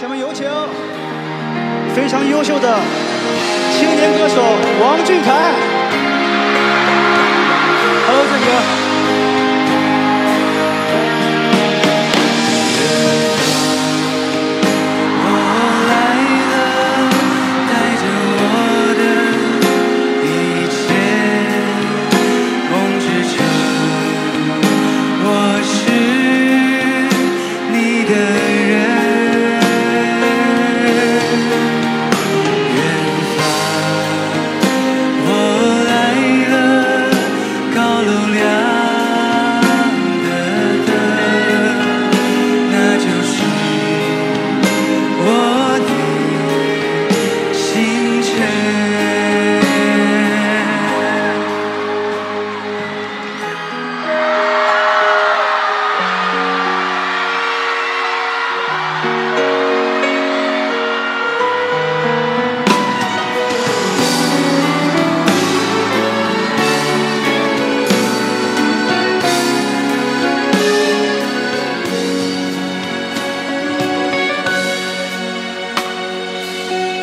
下面有请非常优秀的青年歌手王俊凯。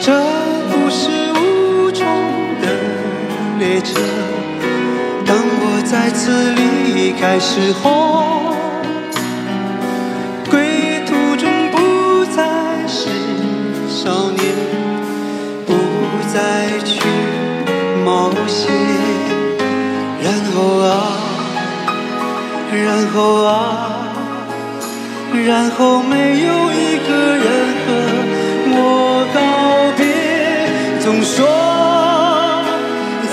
这不是无中的列车。当我再次离开时候，归途中不再是少年，不再去冒险。然后啊，然后啊，然后没有一个人和总说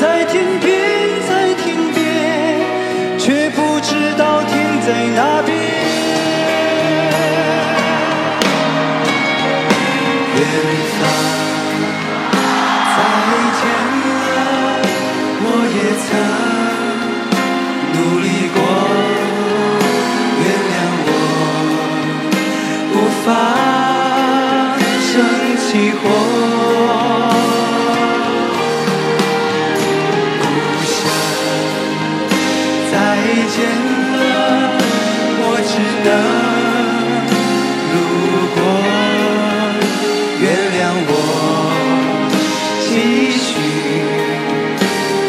在天边，在天边，却不知道天在哪边。远方再见了，我也曾努力过，原谅我无法生起火。再见了，我只能路过，原谅我继续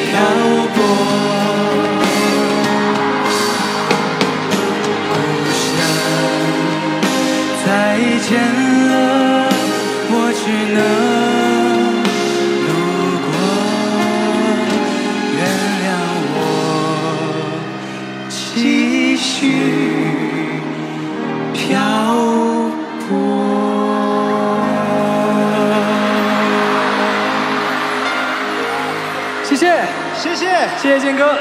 漂泊。故乡，再见了，我只能继续漂泊。谢谢，谢谢，谢谢建哥。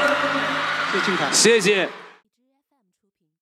谢谢俊凯。谢谢。